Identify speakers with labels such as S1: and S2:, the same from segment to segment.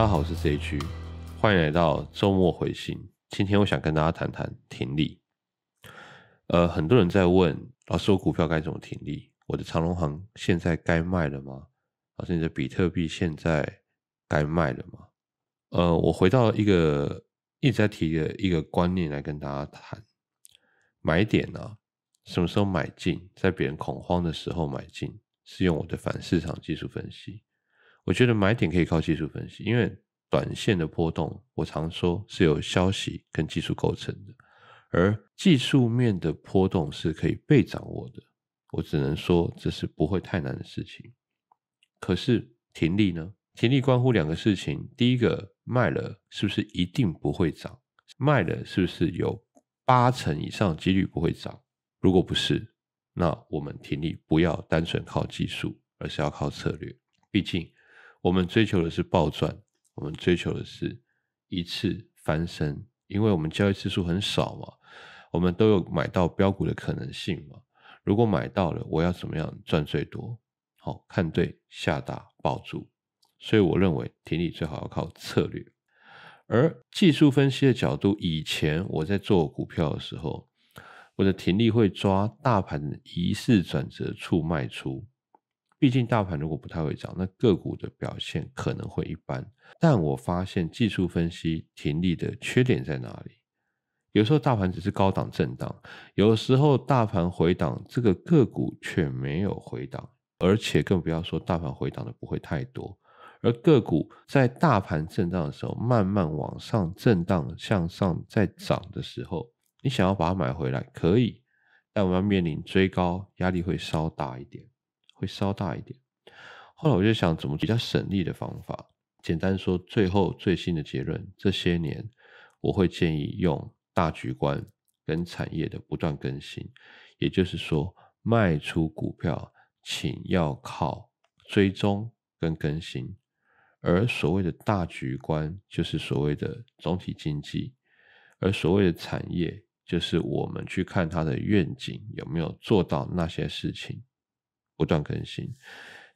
S1: 大家好，我是 C H，欢迎来到周末回信。今天我想跟大家谈谈停利。呃，很多人在问老师，我股票该怎么停利？我的长隆行现在该卖了吗？老师，你的比特币现在该卖了吗？呃，我回到一个一直在提的一个观念来跟大家谈，买点呢，什么时候买进？在别人恐慌的时候买进，是用我的反市场技术分析。我觉得买点可以靠技术分析，因为短线的波动，我常说是由消息跟技术构成的，而技术面的波动是可以被掌握的。我只能说这是不会太难的事情。可是停利呢？停利关乎两个事情：第一个，卖了是不是一定不会涨？卖了是不是有八成以上几率不会涨？如果不是，那我们停利不要单纯靠技术，而是要靠策略。毕竟。我们追求的是暴赚，我们追求的是一次翻身，因为我们交易次数很少嘛，我们都有买到标股的可能性嘛。如果买到了，我要怎么样赚最多？好看对下大抱住，所以我认为停利最好要靠策略。而技术分析的角度，以前我在做股票的时候，我的停利会抓大盘的疑似转折处卖出。毕竟大盘如果不太会涨，那个股的表现可能会一般。但我发现技术分析停利的缺点在哪里？有时候大盘只是高档震荡，有时候大盘回档，这个个股却没有回档，而且更不要说大盘回档的不会太多。而个股在大盘震荡的时候，慢慢往上震荡向上再涨的时候，你想要把它买回来可以，但我们要面临追高压力会稍大一点。会稍大一点。后来我就想，怎么比较省力的方法？简单说，最后最新的结论：这些年我会建议用大局观跟产业的不断更新。也就是说，卖出股票，请要靠追踪跟更新。而所谓的大局观，就是所谓的总体经济；而所谓的产业，就是我们去看它的愿景有没有做到那些事情。不断更新，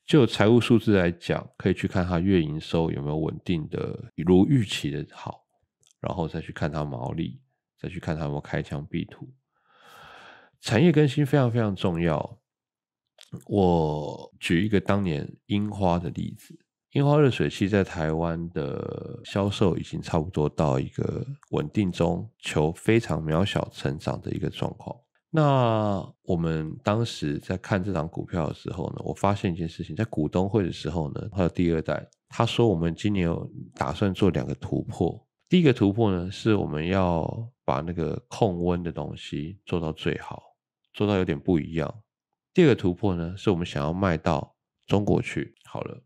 S1: 就财务数字来讲，可以去看它月营收有没有稳定的如预期的好，然后再去看它毛利，再去看它有没有开枪闭图。产业更新非常非常重要。我举一个当年樱花的例子，樱花热水器在台湾的销售已经差不多到一个稳定中求非常渺小成长的一个状况。那我们当时在看这张股票的时候呢，我发现一件事情，在股东会的时候呢，还有第二代，他说我们今年有打算做两个突破。第一个突破呢，是我们要把那个控温的东西做到最好，做到有点不一样。第二个突破呢，是我们想要卖到中国去。好了，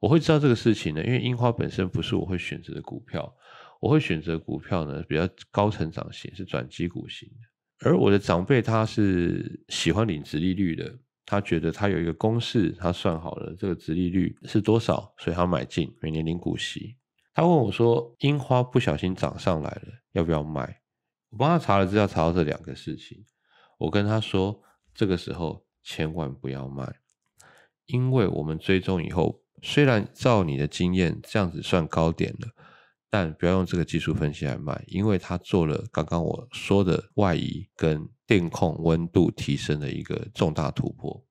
S1: 我会知道这个事情呢，因为樱花本身不是我会选择的股票，我会选择股票呢比较高成长型，是转基股型的。而我的长辈他是喜欢领直利率的，他觉得他有一个公式，他算好了这个直利率是多少，所以他买进，每年领股息。他问我说：“樱花不小心涨上来了，要不要卖？”我帮他查了资料，查到这两个事情。我跟他说：“这个时候千万不要卖，因为我们追踪以后，虽然照你的经验这样子算高点了。”但不要用这个技术分析来卖，因为它做了刚刚我说的外移跟电控温度提升的一个重大突破。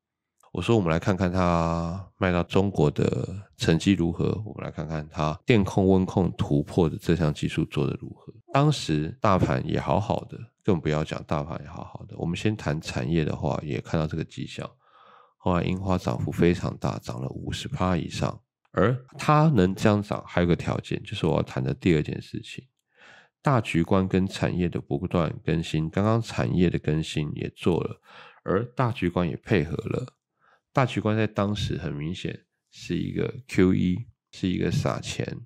S1: 我说我们来看看它卖到中国的成绩如何，我们来看看它电控温控突破的这项技术做的如何。当时大盘也好好的，更不要讲大盘也好好的。我们先谈产业的话，也看到这个迹象。后来樱花涨幅非常大，涨了五十趴以上。而它能这样涨，还有个条件，就是我要谈的第二件事情：大局观跟产业的不断更新。刚刚产业的更新也做了，而大局观也配合了。大局观在当时很明显是一个 Q E，是一个撒钱。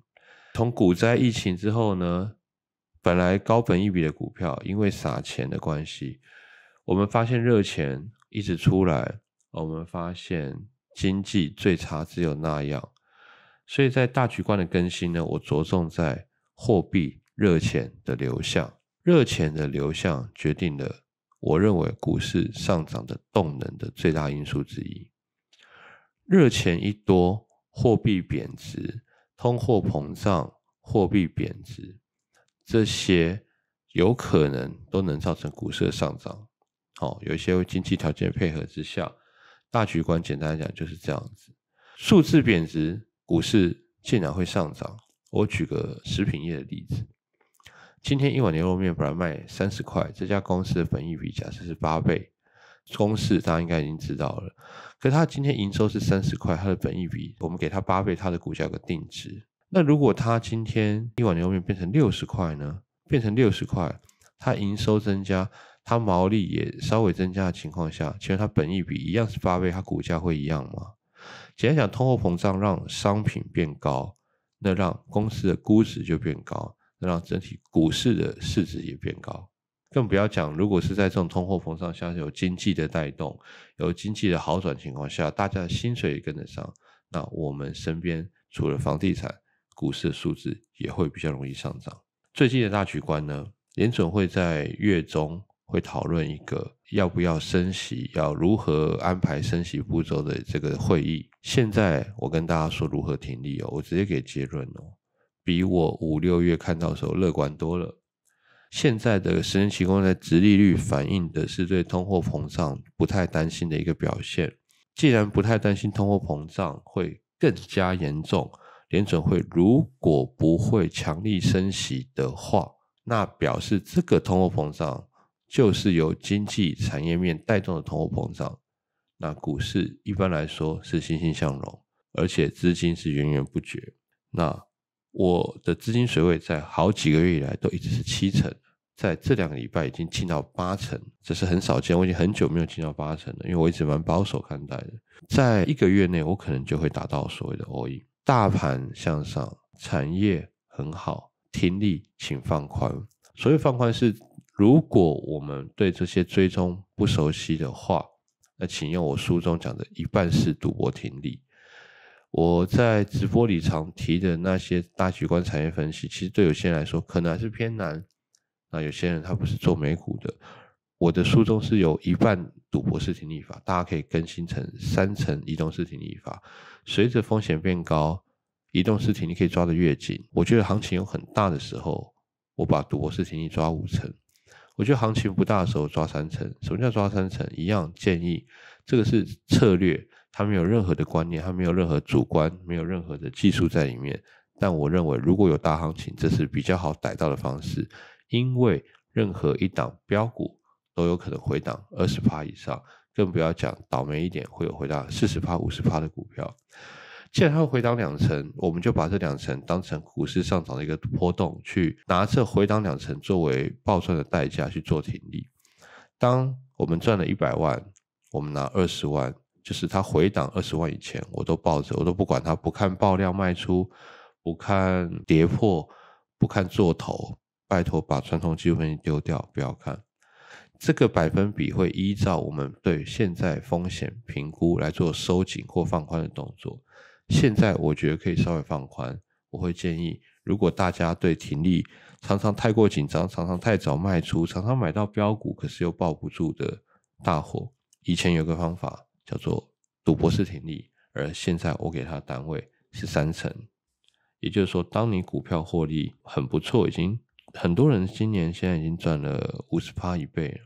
S1: 从股灾疫情之后呢，本来高本一笔的股票，因为撒钱的关系，我们发现热钱一直出来，我们发现经济最差只有那样。所以在大局观的更新呢，我着重在货币热钱的流向，热钱的流向决定了我认为股市上涨的动能的最大因素之一。热钱一多，货币贬值，通货膨胀、货币贬值这些有可能都能造成股市的上涨。好，有一些经济条件配合之下，大局观简单来讲就是这样子。数字贬值，股市竟然会上涨。我举个食品业的例子，今天一碗牛肉面本来卖三十块，这家公司的本益比假设是八倍，公式大家应该已经知道了。可是它今天营收是三十块，它的本益比我们给它八倍，它的股价有个定值。那如果它今天一碗牛肉面变成六十块呢？变成六十块，它营收增加，它毛利也稍微增加的情况下，其实它本益比一样是八倍，它股价会一样吗？简单讲，通货膨胀让商品变高，那让公司的估值就变高，那让整体股市的市值也变高。更不要讲，如果是在这种通货膨胀下有经济的带动，有经济的好转情况下，大家的薪水也跟得上，那我们身边除了房地产、股市的数字也会比较容易上涨。最近的大局观呢，联准会在月中会讨论一个要不要升息，要如何安排升息步骤的这个会议。现在我跟大家说如何停利哦，我直接给结论哦，比我五六月看到的时候乐观多了。现在的十年期公债殖利率反映的是对通货膨胀不太担心的一个表现。既然不太担心通货膨胀会更加严重，联准会如果不会强力升息的话，那表示这个通货膨胀就是由经济产业面带动的通货膨胀。那股市一般来说是欣欣向荣，而且资金是源源不绝。那我的资金水位在好几个月以来都一直是七成。在这两个礼拜已经进到八成，这是很少见。我已经很久没有进到八成了，因为我一直蛮保守看待的。在一个月内，我可能就会达到所谓的 all in。大盘向上，产业很好，听力请放宽。所谓放宽是，如果我们对这些追踪不熟悉的话，那请用我书中讲的一半是赌博听力。我在直播里常提的那些大局观产业分析，其实对有些人来说可能还是偏难。那有些人他不是做美股的，我的书中是有一半赌博式停利法，大家可以更新成三层移动式停利法。随着风险变高，移动式停利可以抓得越紧。我觉得行情有很大的时候，我把赌博式停利抓五成；我觉得行情不大的时候抓三成。什么叫抓三成？一样建议，这个是策略，它没有任何的观念，它没有任何主观，没有任何的技术在里面。但我认为，如果有大行情，这是比较好逮到的方式。因为任何一档标股都有可能回档二十趴以上，更不要讲倒霉一点会有回档四十趴、五十趴的股票。既然它回档两成，我们就把这两成当成股市上涨的一个波动，去拿这回档两成作为报赚的代价去做停利。当我们赚了一百万，我们拿二十万，就是它回档二十万以前，我都抱着，我都不管它，不看爆量卖出，不看跌破，不看做头。拜托，把传统技术分析丢掉，不要看。这个百分比会依照我们对现在风险评估来做收紧或放宽的动作。现在我觉得可以稍微放宽。我会建议，如果大家对停利常常太过紧张，常常太早卖出，常常买到标股可是又抱不住的大火，以前有个方法叫做赌博式停利，而现在我给它单位是三成。也就是说，当你股票获利很不错，已经很多人今年现在已经赚了五十趴一倍了，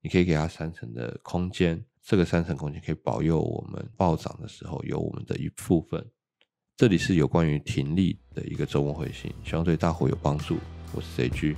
S1: 你可以给他三成的空间，这个三层空间可以保佑我们暴涨的时候有我们的一部分。这里是有关于停利的一个周末回信，希望对大伙有帮助。我是 CG。